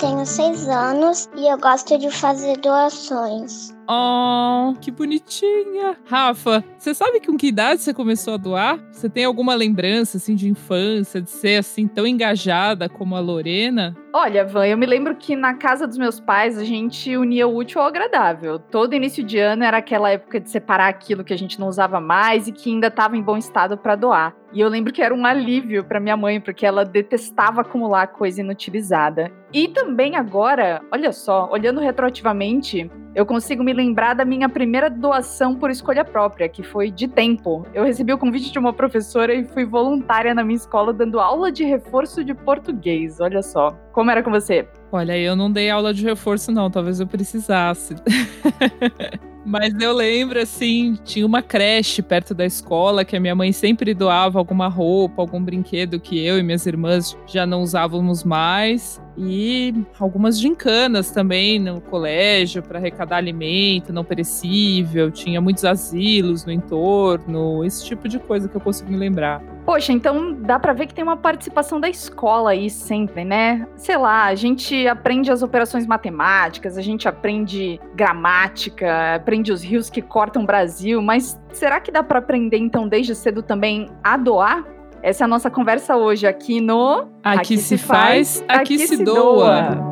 tenho seis anos e eu gosto de fazer doações. Oh, que bonitinha. Rafa, você sabe com que idade você começou a doar? Você tem alguma lembrança, assim, de infância, de ser, assim, tão engajada como a Lorena? Olha, Van, eu me lembro que na casa dos meus pais a gente unia o útil ao agradável. Todo início de ano era aquela época de separar aquilo que a gente não usava mais e que ainda estava em bom estado para doar. E eu lembro que era um alívio para minha mãe, porque ela detestava acumular coisa inutilizada. E também agora, olha só, olhando retroativamente, eu consigo me lembrar da minha primeira doação por escolha própria, que foi de tempo. Eu recebi o convite de uma professora e fui voluntária na minha escola dando aula de reforço de português. Olha só. Como era com você? Olha, eu não dei aula de reforço, não. Talvez eu precisasse. Mas eu lembro, assim, tinha uma creche perto da escola que a minha mãe sempre doava alguma roupa, algum brinquedo que eu e minhas irmãs já não usávamos mais. E algumas gincanas também no colégio para arrecadar alimento não perecível. Tinha muitos asilos no entorno, esse tipo de coisa que eu consigo me lembrar. Poxa, então dá para ver que tem uma participação da escola aí sempre, né? Sei lá, a gente aprende as operações matemáticas, a gente aprende gramática, aprende os rios que cortam o Brasil, mas será que dá para aprender então desde cedo também a doar? Essa é a nossa conversa hoje aqui no Aqui, aqui se, faz, aqui, aqui se, se doa.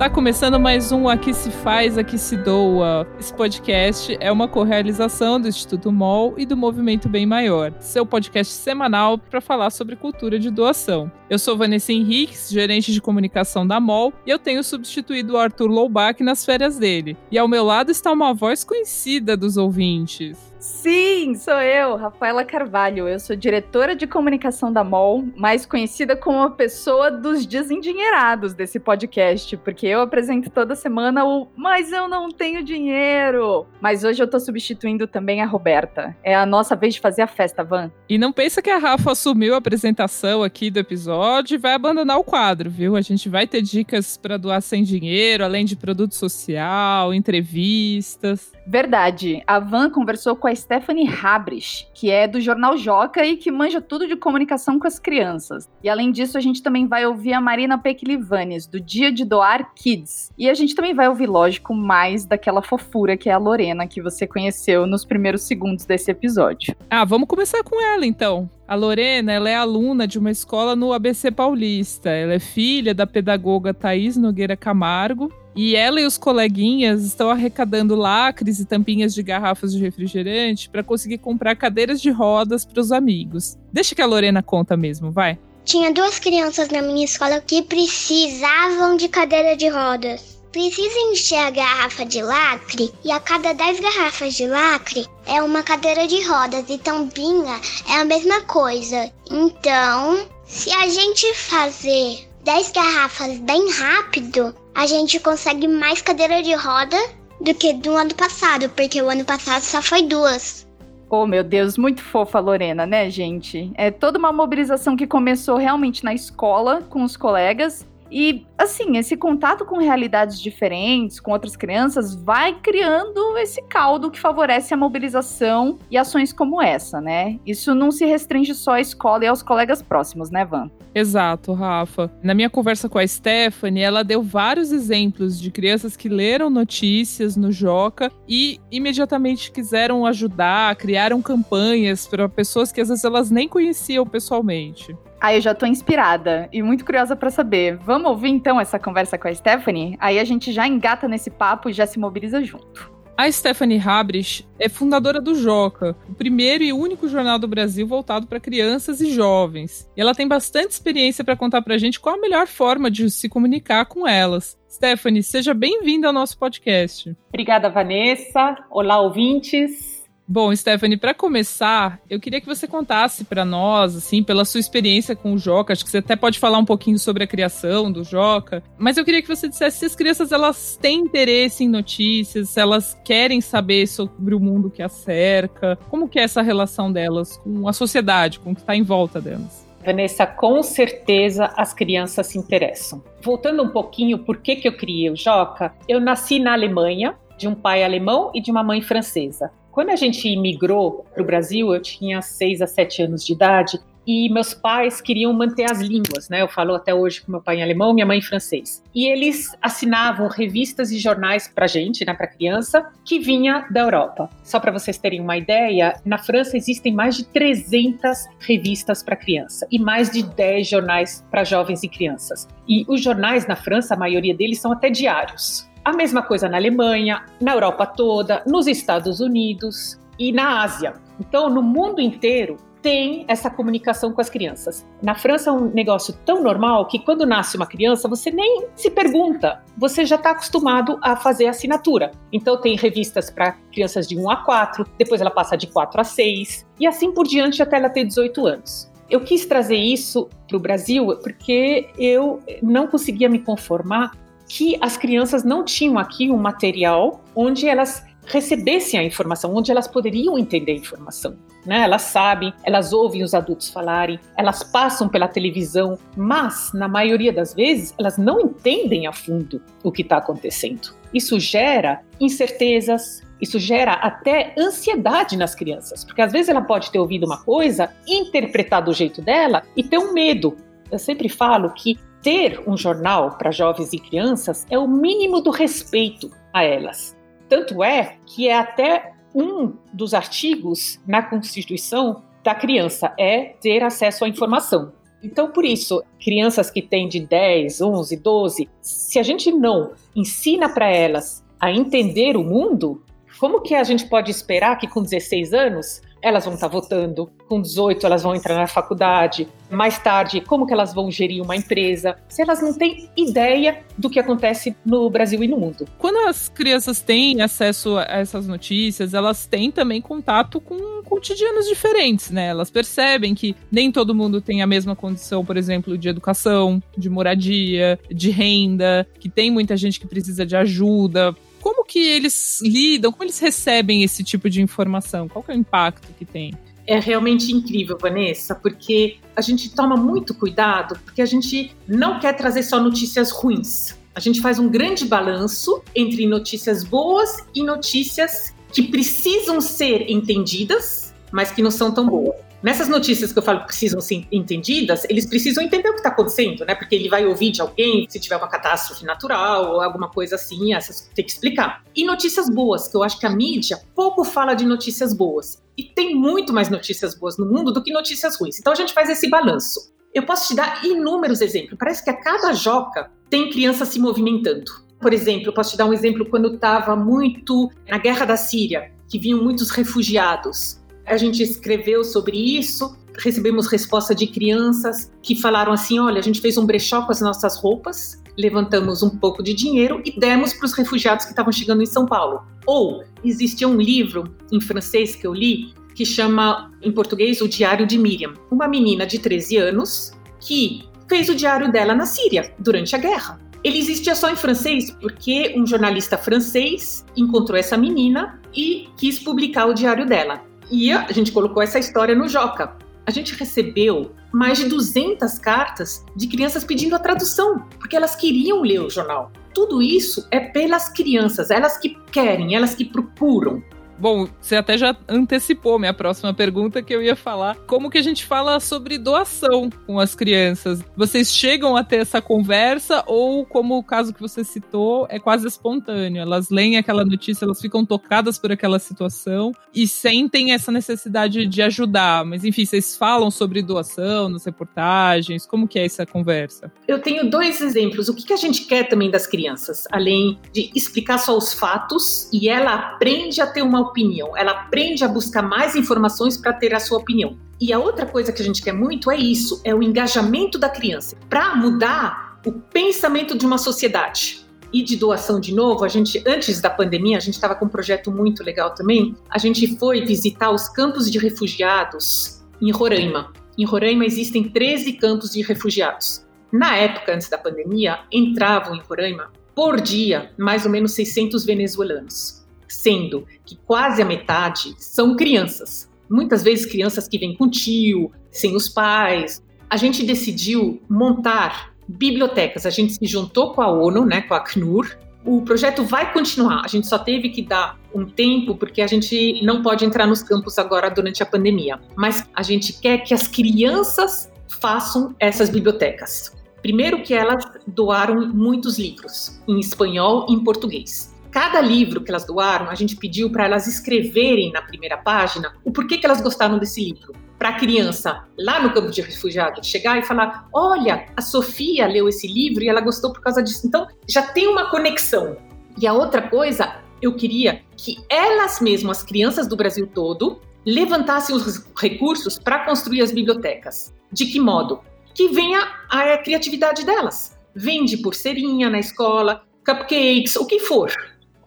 Está começando mais um Aqui se faz, aqui se doa. Esse podcast é uma correalização do Instituto MOL e do Movimento Bem Maior, seu podcast semanal para falar sobre cultura de doação. Eu sou Vanessa Henriques, gerente de comunicação da MOL, e eu tenho substituído o Arthur Loubach nas férias dele. E ao meu lado está uma voz conhecida dos ouvintes. Sim, sou eu, Rafaela Carvalho. Eu sou diretora de comunicação da MOL, mais conhecida como a pessoa dos desendinheirados desse podcast, porque eu apresento toda semana o Mas eu não tenho dinheiro. Mas hoje eu tô substituindo também a Roberta. É a nossa vez de fazer a festa, Van. E não pensa que a Rafa assumiu a apresentação aqui do episódio e vai abandonar o quadro, viu? A gente vai ter dicas para doar sem dinheiro, além de produto social, entrevistas. Verdade. A Van conversou com a Stephanie Habrich, que é do jornal Joca e que manja tudo de comunicação com as crianças. E além disso, a gente também vai ouvir a Marina Peklivanes, do Dia de Doar Kids. E a gente também vai ouvir, lógico, mais daquela fofura que é a Lorena, que você conheceu nos primeiros segundos desse episódio. Ah, vamos começar com ela então. A Lorena, ela é aluna de uma escola no ABC Paulista. Ela é filha da pedagoga Thaís Nogueira Camargo e ela e os coleguinhas estão arrecadando lacres e tampinhas de garrafas de refrigerante para conseguir comprar cadeiras de rodas para os amigos. Deixa que a Lorena conta mesmo, vai. Tinha duas crianças na minha escola que precisavam de cadeira de rodas. Precisa encher a garrafa de lacre e a cada 10 garrafas de lacre é uma cadeira de rodas e tampinha é a mesma coisa. Então, se a gente fazer 10 garrafas bem rápido, a gente consegue mais cadeira de roda do que do ano passado, porque o ano passado só foi duas. Oh, meu Deus, muito fofa a Lorena, né, gente? É toda uma mobilização que começou realmente na escola, com os colegas, e, assim, esse contato com realidades diferentes, com outras crianças, vai criando esse caldo que favorece a mobilização e ações como essa, né? Isso não se restringe só à escola e aos colegas próximos, né, Van? Exato, Rafa. Na minha conversa com a Stephanie, ela deu vários exemplos de crianças que leram notícias no Joca e imediatamente quiseram ajudar, criaram campanhas para pessoas que às vezes elas nem conheciam pessoalmente. Aí eu já tô inspirada e muito curiosa para saber. Vamos ouvir então essa conversa com a Stephanie? Aí a gente já engata nesse papo e já se mobiliza junto. A Stephanie Habrich é fundadora do Joca, o primeiro e único jornal do Brasil voltado para crianças e jovens. E ela tem bastante experiência para contar para a gente qual a melhor forma de se comunicar com elas. Stephanie, seja bem-vinda ao nosso podcast. Obrigada, Vanessa. Olá, ouvintes. Bom, Stephanie, para começar, eu queria que você contasse para nós, assim, pela sua experiência com o Joca. Acho que você até pode falar um pouquinho sobre a criação do Joca, mas eu queria que você dissesse se as crianças elas têm interesse em notícias, se elas querem saber sobre o mundo que as cerca, como que é essa relação delas com a sociedade, com o que está em volta delas. Vanessa, com certeza as crianças se interessam. Voltando um pouquinho, por que, que eu criei o Joca? Eu nasci na Alemanha, de um pai alemão e de uma mãe francesa. Quando a gente imigrou para o Brasil, eu tinha 6 a 7 anos de idade e meus pais queriam manter as línguas, né? Eu falo até hoje com meu pai em alemão, minha mãe em francês. E eles assinavam revistas e jornais para gente, né, para criança, que vinha da Europa. Só para vocês terem uma ideia, na França existem mais de 300 revistas para criança e mais de 10 jornais para jovens e crianças. E os jornais na França, a maioria deles são até diários. A mesma coisa na Alemanha, na Europa toda, nos Estados Unidos e na Ásia. Então, no mundo inteiro, tem essa comunicação com as crianças. Na França é um negócio tão normal que quando nasce uma criança, você nem se pergunta, você já está acostumado a fazer assinatura. Então tem revistas para crianças de 1 a 4, depois ela passa de 4 a 6 e assim por diante até ela ter 18 anos. Eu quis trazer isso para o Brasil porque eu não conseguia me conformar que as crianças não tinham aqui um material onde elas recebessem a informação, onde elas poderiam entender a informação. Né? Elas sabem, elas ouvem os adultos falarem, elas passam pela televisão, mas, na maioria das vezes, elas não entendem a fundo o que está acontecendo. Isso gera incertezas, isso gera até ansiedade nas crianças, porque às vezes ela pode ter ouvido uma coisa, interpretar do jeito dela e ter um medo. Eu sempre falo que ter um jornal para jovens e crianças é o mínimo do respeito a elas. Tanto é que é até um dos artigos na Constituição da criança é ter acesso à informação. Então, por isso, crianças que têm de 10, 11, 12, se a gente não ensina para elas a entender o mundo, como que a gente pode esperar que com 16 anos elas vão estar votando, com 18 elas vão entrar na faculdade, mais tarde como que elas vão gerir uma empresa, se elas não têm ideia do que acontece no Brasil e no mundo. Quando as crianças têm acesso a essas notícias, elas têm também contato com cotidianos diferentes, né? Elas percebem que nem todo mundo tem a mesma condição, por exemplo, de educação, de moradia, de renda, que tem muita gente que precisa de ajuda, como que eles lidam, como eles recebem esse tipo de informação? Qual é o impacto que tem? É realmente incrível, Vanessa, porque a gente toma muito cuidado, porque a gente não quer trazer só notícias ruins. A gente faz um grande balanço entre notícias boas e notícias que precisam ser entendidas, mas que não são tão boas. Nessas notícias que eu falo que precisam ser entendidas, eles precisam entender o que está acontecendo, né? Porque ele vai ouvir de alguém se tiver uma catástrofe natural ou alguma coisa assim, essas tem que explicar. E notícias boas, que eu acho que a mídia pouco fala de notícias boas. E tem muito mais notícias boas no mundo do que notícias ruins. Então a gente faz esse balanço. Eu posso te dar inúmeros exemplos. Parece que a cada joca tem criança se movimentando. Por exemplo, eu posso te dar um exemplo quando estava muito na guerra da Síria, que vinham muitos refugiados a gente escreveu sobre isso, recebemos resposta de crianças que falaram assim: olha, a gente fez um brechó com as nossas roupas, levantamos um pouco de dinheiro e demos para os refugiados que estavam chegando em São Paulo. Ou existia um livro em francês que eu li que chama em português O Diário de Miriam, uma menina de 13 anos que fez o diário dela na Síria durante a guerra. Ele existia só em francês porque um jornalista francês encontrou essa menina e quis publicar o diário dela. E a gente colocou essa história no Joca. A gente recebeu mais de 200 cartas de crianças pedindo a tradução, porque elas queriam ler o jornal. Tudo isso é pelas crianças, elas que querem, elas que procuram. Bom, você até já antecipou minha próxima pergunta que eu ia falar. Como que a gente fala sobre doação com as crianças? Vocês chegam a ter essa conversa ou, como o caso que você citou, é quase espontâneo? Elas leem aquela notícia, elas ficam tocadas por aquela situação e sentem essa necessidade de ajudar. Mas enfim, vocês falam sobre doação nas reportagens? Como que é essa conversa? Eu tenho dois exemplos. O que a gente quer também das crianças, além de explicar só os fatos e ela aprende a ter uma opinião, ela aprende a buscar mais informações para ter a sua opinião. E a outra coisa que a gente quer muito é isso, é o engajamento da criança para mudar o pensamento de uma sociedade. E de doação de novo, a gente antes da pandemia, a gente estava com um projeto muito legal também. A gente foi visitar os campos de refugiados em Roraima. Em Roraima existem 13 campos de refugiados. Na época antes da pandemia, entravam em Roraima por dia mais ou menos 600 venezuelanos sendo que quase a metade são crianças. Muitas vezes crianças que vêm com tio, sem os pais. A gente decidiu montar bibliotecas. A gente se juntou com a ONU, né, com a ACNUR, o projeto vai continuar. A gente só teve que dar um tempo porque a gente não pode entrar nos campos agora durante a pandemia. Mas a gente quer que as crianças façam essas bibliotecas. Primeiro que elas doaram muitos livros em espanhol e em português. Cada livro que elas doaram, a gente pediu para elas escreverem na primeira página o porquê que elas gostaram desse livro. Para a criança, lá no campo de refugiado, chegar e falar: Olha, a Sofia leu esse livro e ela gostou por causa disso. Então, já tem uma conexão. E a outra coisa, eu queria que elas mesmas, as crianças do Brasil todo, levantassem os recursos para construir as bibliotecas. De que modo? Que venha a criatividade delas. Vende pulseirinha na escola, cupcakes, o que for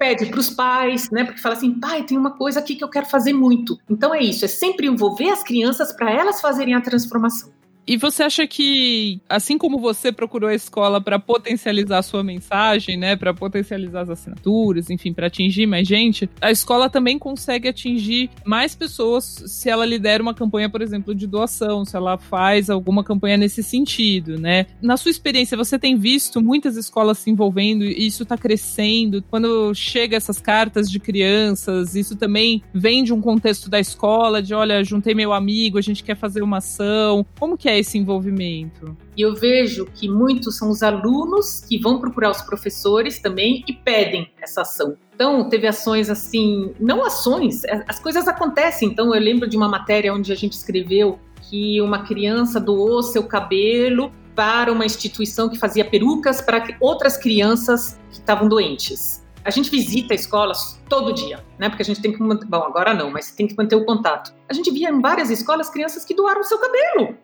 pede para os pais, né? Porque fala assim, pai, tem uma coisa aqui que eu quero fazer muito. Então é isso, é sempre envolver as crianças para elas fazerem a transformação. E você acha que, assim como você procurou a escola para potencializar a sua mensagem, né, para potencializar as assinaturas, enfim, para atingir mais gente, a escola também consegue atingir mais pessoas se ela lidera uma campanha, por exemplo, de doação, se ela faz alguma campanha nesse sentido, né? Na sua experiência, você tem visto muitas escolas se envolvendo e isso está crescendo? Quando chega essas cartas de crianças, isso também vem de um contexto da escola, de olha, juntei meu amigo, a gente quer fazer uma ação. Como que é é esse envolvimento? E eu vejo que muitos são os alunos que vão procurar os professores também e pedem essa ação. Então, teve ações assim, não ações, é, as coisas acontecem. Então, eu lembro de uma matéria onde a gente escreveu que uma criança doou seu cabelo para uma instituição que fazia perucas para outras crianças que estavam doentes. A gente visita escolas todo dia, né? Porque a gente tem que manter, bom, agora não, mas tem que manter o contato. A gente via em várias escolas crianças que doaram seu cabelo.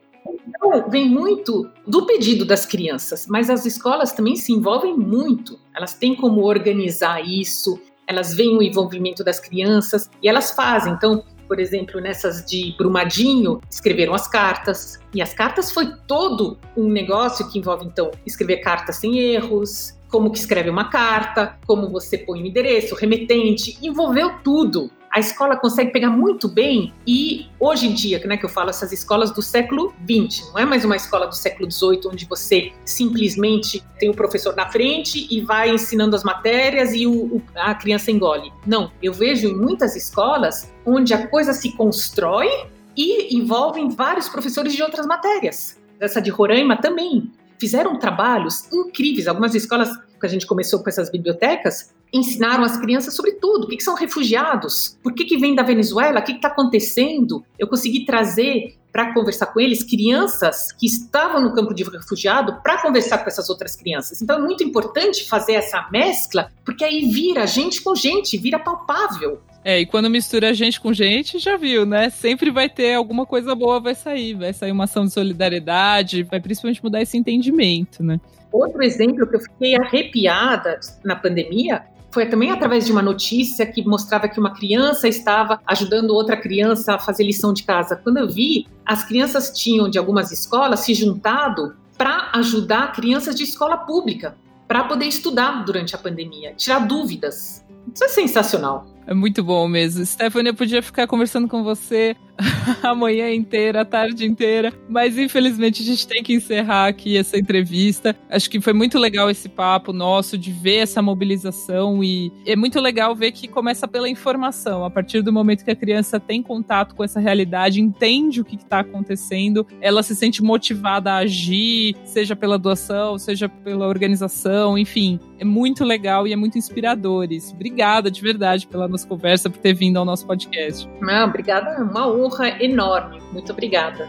Então, vem muito do pedido das crianças, mas as escolas também se envolvem muito. Elas têm como organizar isso, elas veem o envolvimento das crianças e elas fazem. Então, por exemplo, nessas de Brumadinho, escreveram as cartas. E as cartas foi todo um negócio que envolve, então, escrever cartas sem erros, como que escreve uma carta, como você põe o endereço, remetente, envolveu tudo a escola consegue pegar muito bem e hoje em dia, né, que eu falo essas escolas do século XX, não é mais uma escola do século XVIII onde você simplesmente tem o professor na frente e vai ensinando as matérias e o, o, a criança engole. Não, eu vejo em muitas escolas onde a coisa se constrói e envolvem vários professores de outras matérias. Essa de Roraima também fizeram trabalhos incríveis. Algumas escolas que a gente começou com essas bibliotecas ensinaram as crianças sobre tudo. O que, que são refugiados? Por que, que vem da Venezuela? O que está acontecendo? Eu consegui trazer para conversar com eles crianças que estavam no campo de refugiado para conversar com essas outras crianças. Então é muito importante fazer essa mescla, porque aí vira gente com gente, vira palpável. É, e quando mistura gente com gente, já viu, né? Sempre vai ter alguma coisa boa vai sair, vai sair uma ação de solidariedade, vai principalmente mudar esse entendimento, né? Outro exemplo que eu fiquei arrepiada na pandemia foi também através de uma notícia que mostrava que uma criança estava ajudando outra criança a fazer lição de casa. Quando eu vi, as crianças tinham de algumas escolas se juntado para ajudar crianças de escola pública para poder estudar durante a pandemia, tirar dúvidas. Isso é sensacional. É muito bom mesmo. Stephanie, eu podia ficar conversando com você a manhã inteira, a tarde inteira, mas infelizmente a gente tem que encerrar aqui essa entrevista. Acho que foi muito legal esse papo nosso de ver essa mobilização e é muito legal ver que começa pela informação. A partir do momento que a criança tem contato com essa realidade, entende o que está acontecendo, ela se sente motivada a agir, seja pela doação, seja pela organização, enfim. É muito legal e é muito inspirador isso. Obrigada de verdade pela nossa conversa, por ter vindo ao nosso podcast. Não, obrigada, uma honra enorme. Muito obrigada.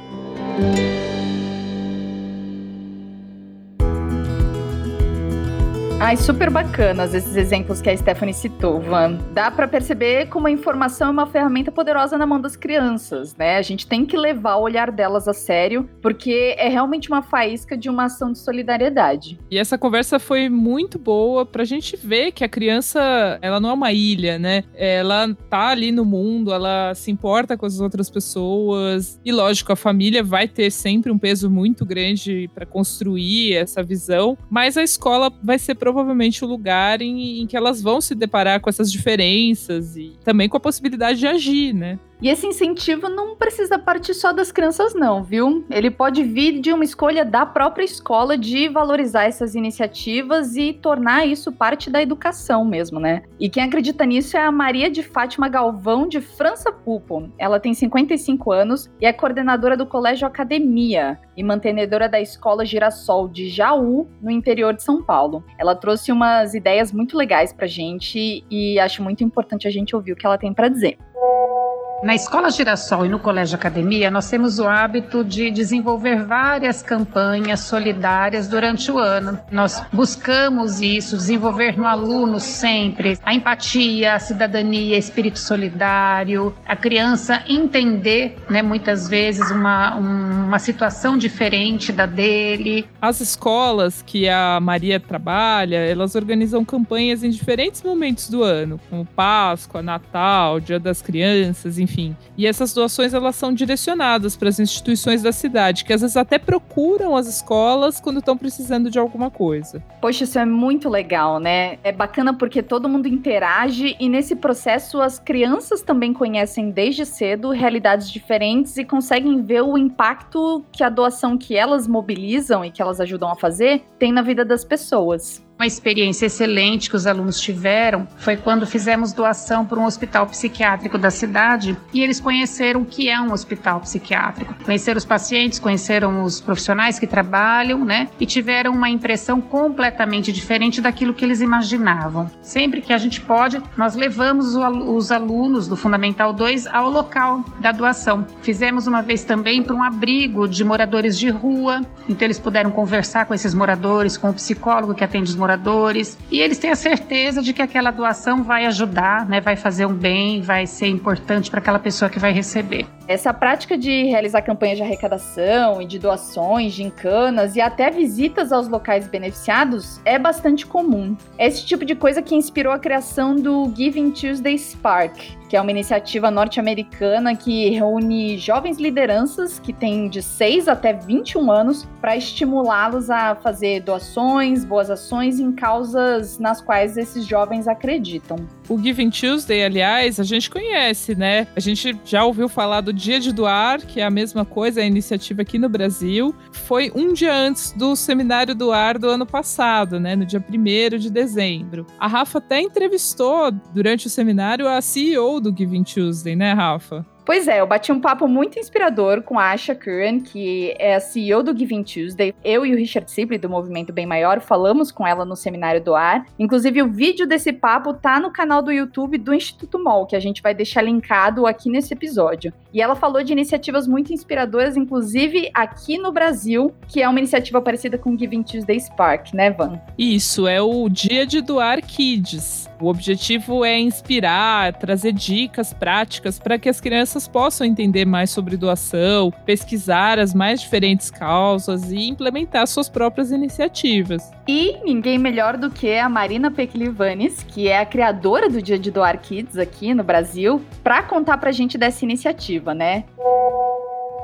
Ai, super bacanas esses exemplos que a Stephanie citou, Van. Dá para perceber como a informação é uma ferramenta poderosa na mão das crianças, né? A gente tem que levar o olhar delas a sério, porque é realmente uma faísca de uma ação de solidariedade. E essa conversa foi muito boa pra gente ver que a criança, ela não é uma ilha, né? Ela tá ali no mundo, ela se importa com as outras pessoas. E lógico, a família vai ter sempre um peso muito grande para construir essa visão, mas a escola vai ser provavelmente o lugar em, em que elas vão se deparar com essas diferenças e também com a possibilidade de agir, né? E esse incentivo não precisa partir só das crianças, não, viu? Ele pode vir de uma escolha da própria escola de valorizar essas iniciativas e tornar isso parte da educação mesmo, né? E quem acredita nisso é a Maria de Fátima Galvão de França Pupo. Ela tem 55 anos e é coordenadora do Colégio Academia e mantenedora da Escola Girassol de Jaú, no interior de São Paulo. Ela trouxe umas ideias muito legais pra gente e acho muito importante a gente ouvir o que ela tem para dizer. Na Escola Girassol e no Colégio Academia, nós temos o hábito de desenvolver várias campanhas solidárias durante o ano. Nós buscamos isso, desenvolver no aluno sempre a empatia, a cidadania, espírito solidário, a criança entender, né, muitas vezes, uma, uma situação diferente da dele. As escolas que a Maria trabalha, elas organizam campanhas em diferentes momentos do ano, como Páscoa, Natal, Dia das Crianças, enfim enfim. E essas doações elas são direcionadas para as instituições da cidade, que às vezes até procuram as escolas quando estão precisando de alguma coisa. Poxa, isso é muito legal, né? É bacana porque todo mundo interage e nesse processo as crianças também conhecem desde cedo realidades diferentes e conseguem ver o impacto que a doação que elas mobilizam e que elas ajudam a fazer tem na vida das pessoas. Uma experiência excelente que os alunos tiveram foi quando fizemos doação para um hospital psiquiátrico da cidade e eles conheceram o que é um hospital psiquiátrico. Conheceram os pacientes, conheceram os profissionais que trabalham, né? E tiveram uma impressão completamente diferente daquilo que eles imaginavam. Sempre que a gente pode, nós levamos os alunos do Fundamental 2 ao local da doação. Fizemos uma vez também para um abrigo de moradores de rua, então eles puderam conversar com esses moradores, com o psicólogo que atende os moradores e eles têm a certeza de que aquela doação vai ajudar, né, vai fazer um bem, vai ser importante para aquela pessoa que vai receber. Essa prática de realizar campanhas de arrecadação e de doações, de encanas e até visitas aos locais beneficiados é bastante comum. É esse tipo de coisa que inspirou a criação do Giving Tuesday Spark, que é uma iniciativa norte-americana que reúne jovens lideranças que têm de 6 até 21 anos para estimulá-los a fazer doações, boas ações em causas nas quais esses jovens acreditam. O Giving Tuesday, aliás, a gente conhece, né? A gente já ouviu falar do Dia de Doar, que é a mesma coisa, é a iniciativa aqui no Brasil. Foi um dia antes do Seminário do Ar do ano passado, né? No dia 1 de dezembro. A Rafa até entrevistou durante o seminário a CEO do Giving Tuesday, né, Rafa? Pois é, eu bati um papo muito inspirador com a Asha Curran, que é a CEO do Giving Tuesday. Eu e o Richard Sibley, do Movimento Bem Maior, falamos com ela no Seminário do Ar. Inclusive, o vídeo desse papo tá no canal do YouTube do Instituto MOL, que a gente vai deixar linkado aqui nesse episódio. E ela falou de iniciativas muito inspiradoras, inclusive aqui no Brasil, que é uma iniciativa parecida com o Giving Tuesday Spark, né, Van? Isso, é o Dia de Doar Kids. O objetivo é inspirar, trazer dicas práticas para que as crianças possam entender mais sobre doação, pesquisar as mais diferentes causas e implementar suas próprias iniciativas. E ninguém melhor do que a Marina Peklivanes, que é a criadora do Dia de Doar Kids aqui no Brasil, para contar para a gente dessa iniciativa, né?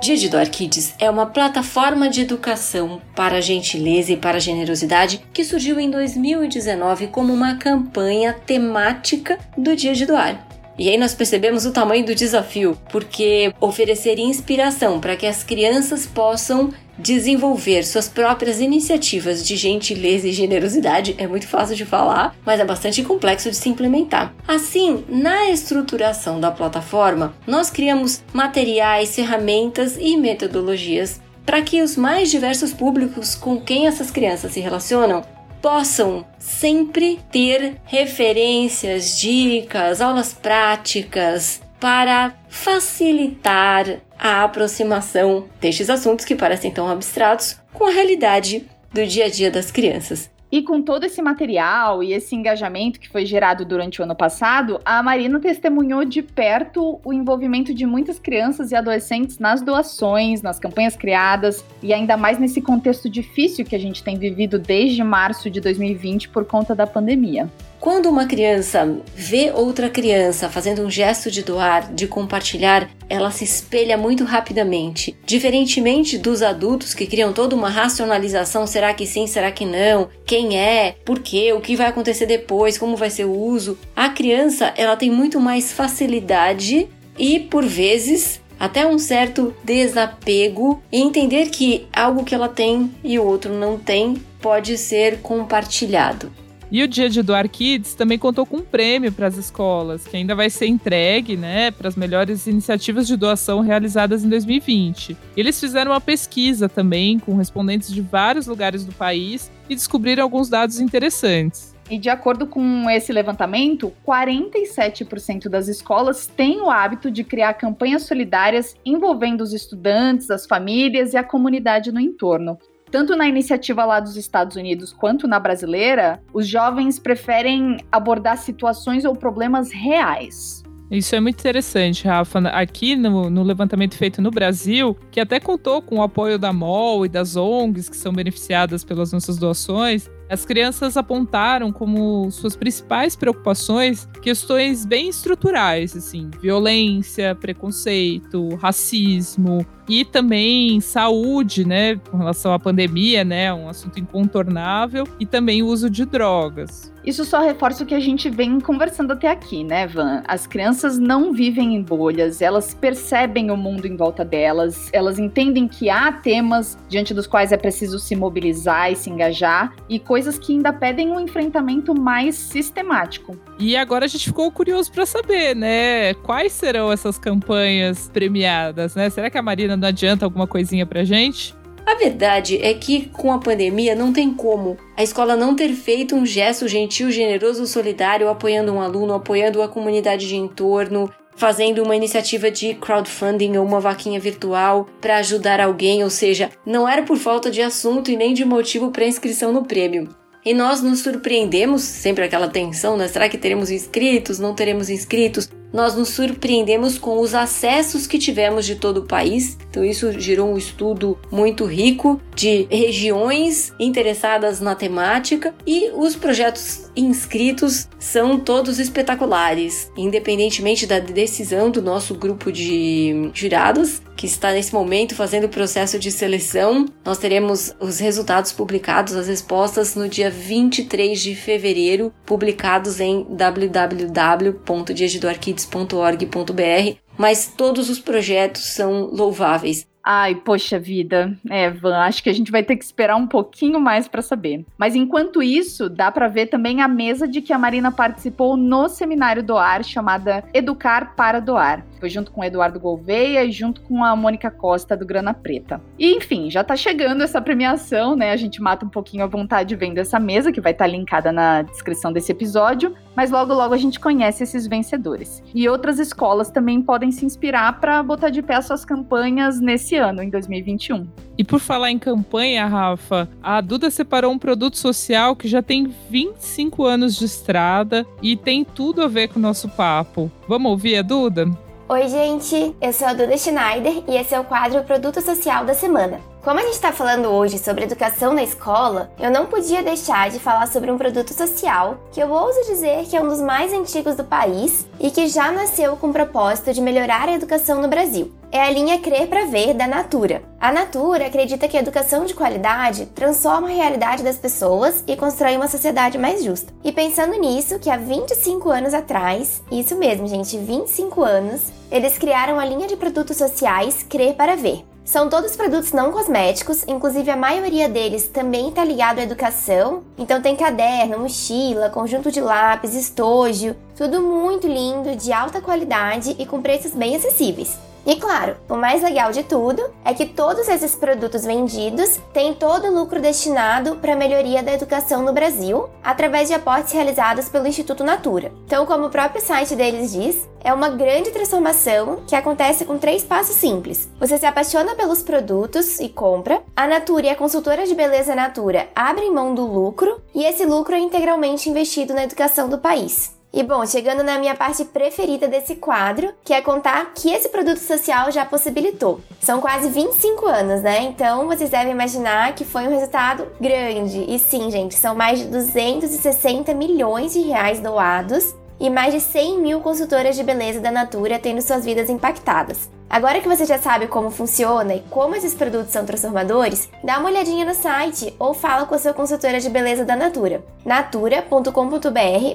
Dia de Doar Kids é uma plataforma de educação para a gentileza e para a generosidade que surgiu em 2019 como uma campanha temática do Dia de Doar. E aí nós percebemos o tamanho do desafio, porque oferecer inspiração para que as crianças possam desenvolver suas próprias iniciativas de gentileza e generosidade é muito fácil de falar, mas é bastante complexo de se implementar. Assim, na estruturação da plataforma, nós criamos materiais, ferramentas e metodologias para que os mais diversos públicos com quem essas crianças se relacionam possam sempre ter referências, dicas, aulas práticas para facilitar a aproximação destes assuntos que parecem tão abstratos com a realidade do dia a dia das crianças. E com todo esse material e esse engajamento que foi gerado durante o ano passado, a Marina testemunhou de perto o envolvimento de muitas crianças e adolescentes nas doações, nas campanhas criadas e ainda mais nesse contexto difícil que a gente tem vivido desde março de 2020 por conta da pandemia. Quando uma criança vê outra criança fazendo um gesto de doar, de compartilhar, ela se espelha muito rapidamente. Diferentemente dos adultos que criam toda uma racionalização: será que sim, será que não? Quem é? Por quê? O que vai acontecer depois? Como vai ser o uso? A criança, ela tem muito mais facilidade e, por vezes, até um certo desapego e entender que algo que ela tem e o outro não tem pode ser compartilhado. E o dia de Doar Kids também contou com um prêmio para as escolas, que ainda vai ser entregue né, para as melhores iniciativas de doação realizadas em 2020. Eles fizeram uma pesquisa também com respondentes de vários lugares do país e descobriram alguns dados interessantes. E de acordo com esse levantamento, 47% das escolas têm o hábito de criar campanhas solidárias envolvendo os estudantes, as famílias e a comunidade no entorno. Tanto na iniciativa lá dos Estados Unidos quanto na brasileira, os jovens preferem abordar situações ou problemas reais. Isso é muito interessante, Rafa. Aqui no, no, levantamento feito no Brasil, que até contou com o apoio da MOL e das ONGs que são beneficiadas pelas nossas doações, as crianças apontaram como suas principais preocupações questões bem estruturais, assim, violência, preconceito, racismo e também saúde, né, com relação à pandemia, né, um assunto incontornável e também o uso de drogas. Isso só reforça o que a gente vem conversando até aqui, né, Van? As crianças não vivem em bolhas, elas percebem o mundo em volta delas, elas entendem que há temas diante dos quais é preciso se mobilizar e se engajar e que ainda pedem um enfrentamento mais sistemático. E agora a gente ficou curioso para saber, né? Quais serão essas campanhas premiadas, né? Será que a Marina não adianta alguma coisinha pra gente? A verdade é que com a pandemia não tem como a escola não ter feito um gesto gentil, generoso, solidário, apoiando um aluno, apoiando a comunidade de entorno, fazendo uma iniciativa de crowdfunding ou uma vaquinha virtual para ajudar alguém, ou seja, não era por falta de assunto e nem de motivo para inscrição no prêmio. E nós nos surpreendemos, sempre aquela tensão, né? Será que teremos inscritos? Não teremos inscritos? Nós nos surpreendemos com os acessos que tivemos de todo o país. Então, isso gerou um estudo muito rico de regiões interessadas na temática e os projetos inscritos são todos espetaculares, independentemente da decisão do nosso grupo de jurados, que está nesse momento fazendo o processo de seleção. Nós teremos os resultados publicados, as respostas, no dia 23 de fevereiro, publicados em www.diagidoarquids kids.org.br, mas todos os projetos são louváveis. Ai, poxa vida. É, Van, acho que a gente vai ter que esperar um pouquinho mais para saber. Mas enquanto isso, dá para ver também a mesa de que a Marina participou no seminário Doar, chamada Educar para Doar. Foi junto com o Eduardo Gouveia e junto com a Mônica Costa do Grana Preta. E enfim, já tá chegando essa premiação, né? A gente mata um pouquinho a vontade vendo essa mesa, que vai estar tá linkada na descrição desse episódio, mas logo logo a gente conhece esses vencedores. E outras escolas também podem se inspirar para botar de pé suas campanhas nesse ano, em 2021. E por falar em campanha, Rafa, a Duda separou um produto social que já tem 25 anos de estrada e tem tudo a ver com o nosso papo. Vamos ouvir a Duda? Oi, gente, eu sou a Duda Schneider e esse é o quadro Produto Social da Semana. Como a gente está falando hoje sobre educação na escola, eu não podia deixar de falar sobre um produto social que eu ouso dizer que é um dos mais antigos do país e que já nasceu com o propósito de melhorar a educação no Brasil. É a linha Crer para Ver da Natura. A Natura acredita que a educação de qualidade transforma a realidade das pessoas e constrói uma sociedade mais justa. E pensando nisso, que há 25 anos atrás, isso mesmo, gente, 25 anos, eles criaram a linha de produtos sociais Crer para Ver. São todos produtos não cosméticos, inclusive a maioria deles também está ligado à educação. Então tem caderno, mochila, conjunto de lápis, estojo, tudo muito lindo, de alta qualidade e com preços bem acessíveis. E claro, o mais legal de tudo é que todos esses produtos vendidos têm todo o lucro destinado para a melhoria da educação no Brasil, através de aportes realizados pelo Instituto Natura. Então, como o próprio site deles diz, é uma grande transformação que acontece com três passos simples. Você se apaixona pelos produtos e compra, a Natura e a consultora de beleza Natura abrem mão do lucro e esse lucro é integralmente investido na educação do país. E bom, chegando na minha parte preferida desse quadro, que é contar que esse produto social já possibilitou. São quase 25 anos, né? Então vocês devem imaginar que foi um resultado grande. E sim, gente, são mais de 260 milhões de reais doados e mais de 100 mil consultoras de beleza da Natura tendo suas vidas impactadas. Agora que você já sabe como funciona e como esses produtos são transformadores, dá uma olhadinha no site ou fala com a sua consultora de beleza da Natura. natura.com.br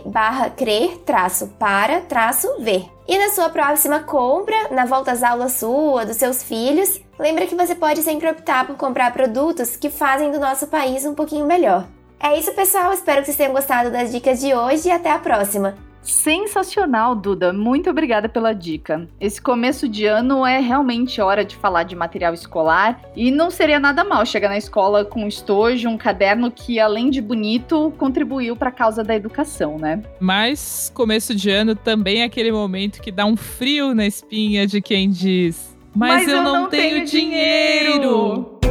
barra crer para ver. E na sua próxima compra, na volta às aulas sua, dos seus filhos, lembra que você pode sempre optar por comprar produtos que fazem do nosso país um pouquinho melhor. É isso, pessoal. Espero que vocês tenham gostado das dicas de hoje e até a próxima. Sensacional, Duda. Muito obrigada pela dica. Esse começo de ano é realmente hora de falar de material escolar e não seria nada mal chegar na escola com um estojo, um caderno que, além de bonito, contribuiu para a causa da educação, né? Mas começo de ano também é aquele momento que dá um frio na espinha de quem diz: Mas, Mas eu, eu, não, não tenho, tenho dinheiro. dinheiro.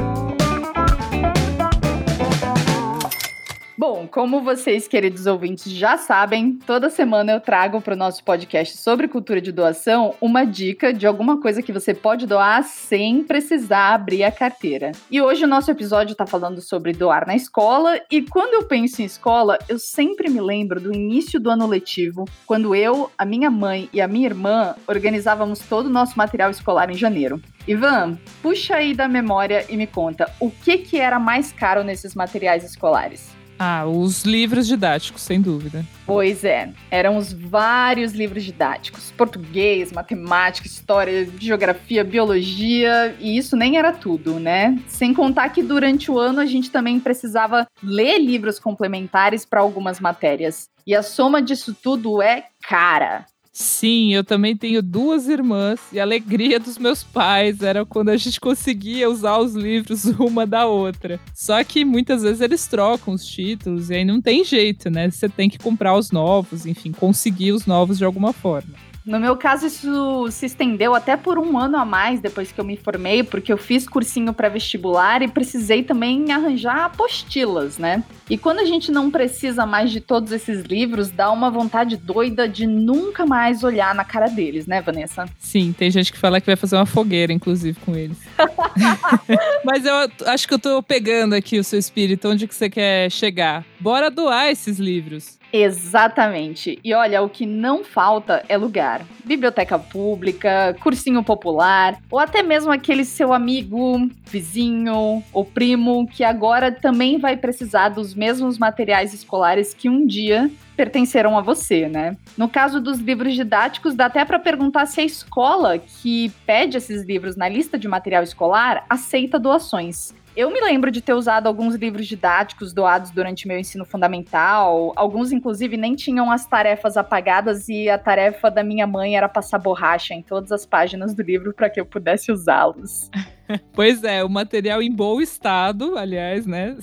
Bom, como vocês, queridos ouvintes, já sabem, toda semana eu trago para o nosso podcast sobre cultura de doação uma dica de alguma coisa que você pode doar sem precisar abrir a carteira. E hoje o nosso episódio está falando sobre doar na escola, e quando eu penso em escola, eu sempre me lembro do início do ano letivo, quando eu, a minha mãe e a minha irmã organizávamos todo o nosso material escolar em janeiro. Ivan, puxa aí da memória e me conta, o que, que era mais caro nesses materiais escolares? Ah, os livros didáticos, sem dúvida. Pois é, eram os vários livros didáticos: português, matemática, história, geografia, biologia, e isso nem era tudo, né? Sem contar que durante o ano a gente também precisava ler livros complementares para algumas matérias. E a soma disso tudo é cara. Sim, eu também tenho duas irmãs e a alegria dos meus pais era quando a gente conseguia usar os livros uma da outra. Só que muitas vezes eles trocam os títulos e aí não tem jeito, né? Você tem que comprar os novos, enfim, conseguir os novos de alguma forma. No meu caso, isso se estendeu até por um ano a mais depois que eu me formei, porque eu fiz cursinho para vestibular e precisei também arranjar apostilas, né? E quando a gente não precisa mais de todos esses livros, dá uma vontade doida de nunca mais olhar na cara deles, né, Vanessa? Sim, tem gente que fala que vai fazer uma fogueira, inclusive, com eles. Mas eu acho que eu tô pegando aqui o seu espírito, onde que você quer chegar. Bora doar esses livros. Exatamente. E olha, o que não falta é lugar. Biblioteca pública, cursinho popular, ou até mesmo aquele seu amigo, vizinho ou primo que agora também vai precisar dos mesmos materiais escolares que um dia pertenceram a você, né? No caso dos livros didáticos, dá até para perguntar se a escola que pede esses livros na lista de material escolar aceita doações. Eu me lembro de ter usado alguns livros didáticos doados durante meu ensino fundamental. Alguns, inclusive, nem tinham as tarefas apagadas e a tarefa da minha mãe era passar borracha em todas as páginas do livro para que eu pudesse usá-los. Pois é, o material em bom estado, aliás, né?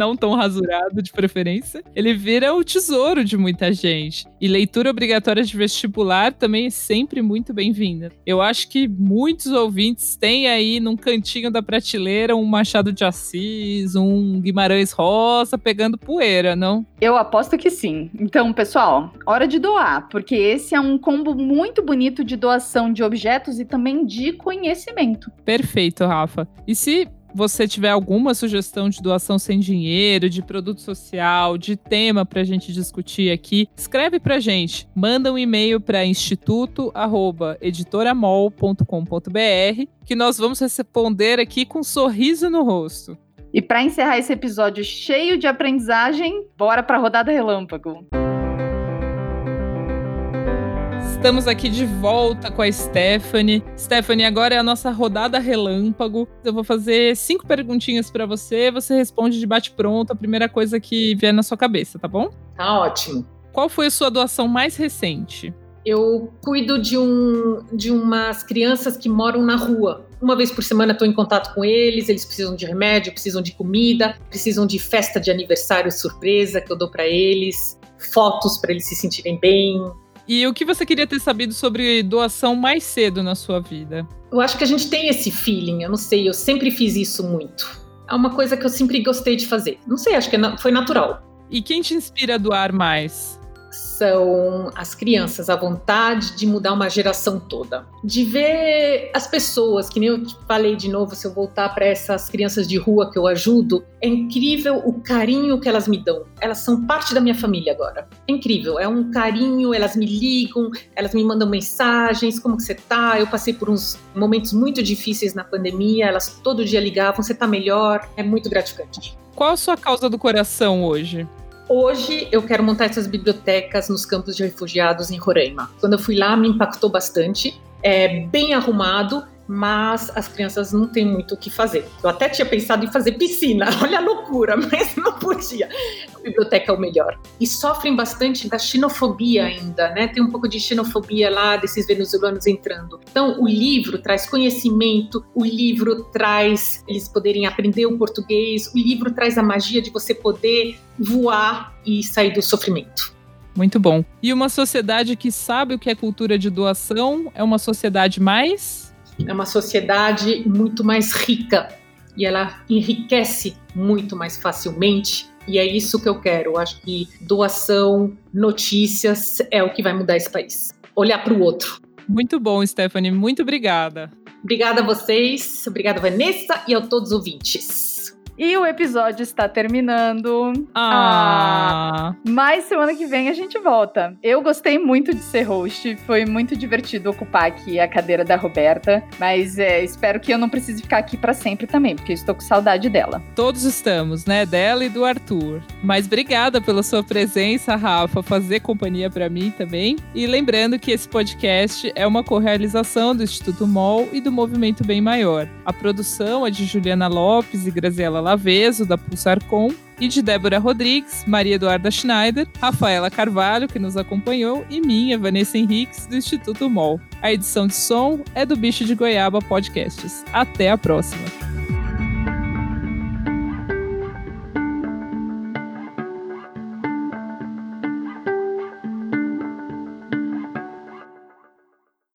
Não tão rasurado de preferência. Ele vira o tesouro de muita gente. E leitura obrigatória de vestibular também é sempre muito bem-vinda. Eu acho que muitos ouvintes têm aí num cantinho da prateleira um Machado de Assis, um Guimarães Rosa pegando poeira, não? Eu aposto que sim. Então, pessoal, hora de doar, porque esse é um combo muito bonito de doação de objetos e também de conhecimento. Perfeito, Rafa. E se você tiver alguma sugestão de doação sem dinheiro, de produto social, de tema para a gente discutir aqui, escreve para a gente. Manda um e-mail para instituto@editoramol.com.br que nós vamos responder aqui com um sorriso no rosto. E para encerrar esse episódio cheio de aprendizagem, bora para a rodada relâmpago. Estamos aqui de volta com a Stephanie. Stephanie, agora é a nossa rodada relâmpago. Eu vou fazer cinco perguntinhas para você, você responde de bate-pronto a primeira coisa que vier na sua cabeça, tá bom? Tá ótimo. Qual foi a sua doação mais recente? Eu cuido de, um, de umas crianças que moram na rua. Uma vez por semana estou em contato com eles, eles precisam de remédio, precisam de comida, precisam de festa de aniversário surpresa que eu dou para eles, fotos para eles se sentirem bem. E o que você queria ter sabido sobre doação mais cedo na sua vida? Eu acho que a gente tem esse feeling, eu não sei, eu sempre fiz isso muito. É uma coisa que eu sempre gostei de fazer. Não sei, acho que é foi natural. E quem te inspira a doar mais? São as crianças, a vontade de mudar uma geração toda. De ver as pessoas, que nem eu falei de novo, se eu voltar para essas crianças de rua que eu ajudo, é incrível o carinho que elas me dão. Elas são parte da minha família agora. É incrível, é um carinho, elas me ligam, elas me mandam mensagens, como que você tá? Eu passei por uns momentos muito difíceis na pandemia, elas todo dia ligavam, você tá melhor? É muito gratificante. Qual a sua causa do coração hoje? Hoje eu quero montar essas bibliotecas nos campos de refugiados em Roraima. Quando eu fui lá, me impactou bastante. É bem arrumado, mas as crianças não têm muito o que fazer. Eu até tinha pensado em fazer piscina, olha a loucura, mas não podia. A biblioteca é o melhor. E sofrem bastante da xenofobia ainda, né? Tem um pouco de xenofobia lá desses venezuelanos entrando. Então, o livro traz conhecimento, o livro traz eles poderem aprender o português, o livro traz a magia de você poder voar e sair do sofrimento. Muito bom. E uma sociedade que sabe o que é cultura de doação é uma sociedade mais é uma sociedade muito mais rica e ela enriquece muito mais facilmente. E é isso que eu quero. Eu acho que doação, notícias é o que vai mudar esse país. Olhar para o outro. Muito bom, Stephanie. Muito obrigada. Obrigada a vocês, obrigada Vanessa e a todos os ouvintes. E o episódio está terminando. Ah. ah. Mas semana que vem a gente volta. Eu gostei muito de ser host. Foi muito divertido ocupar aqui a cadeira da Roberta. Mas é, espero que eu não precise ficar aqui para sempre também, porque estou com saudade dela. Todos estamos, né? Dela e do Arthur. Mas obrigada pela sua presença, Rafa, fazer companhia para mim também. E lembrando que esse podcast é uma co-realização do Instituto MOL e do Movimento Bem Maior. A produção é de Juliana Lopes e Graziela Laveso, da Pulsarcom, e de Débora Rodrigues, Maria Eduarda Schneider, Rafaela Carvalho, que nos acompanhou, e minha, Vanessa Henriques, do Instituto MOL. A edição de som é do Bicho de Goiaba Podcasts. Até a próxima!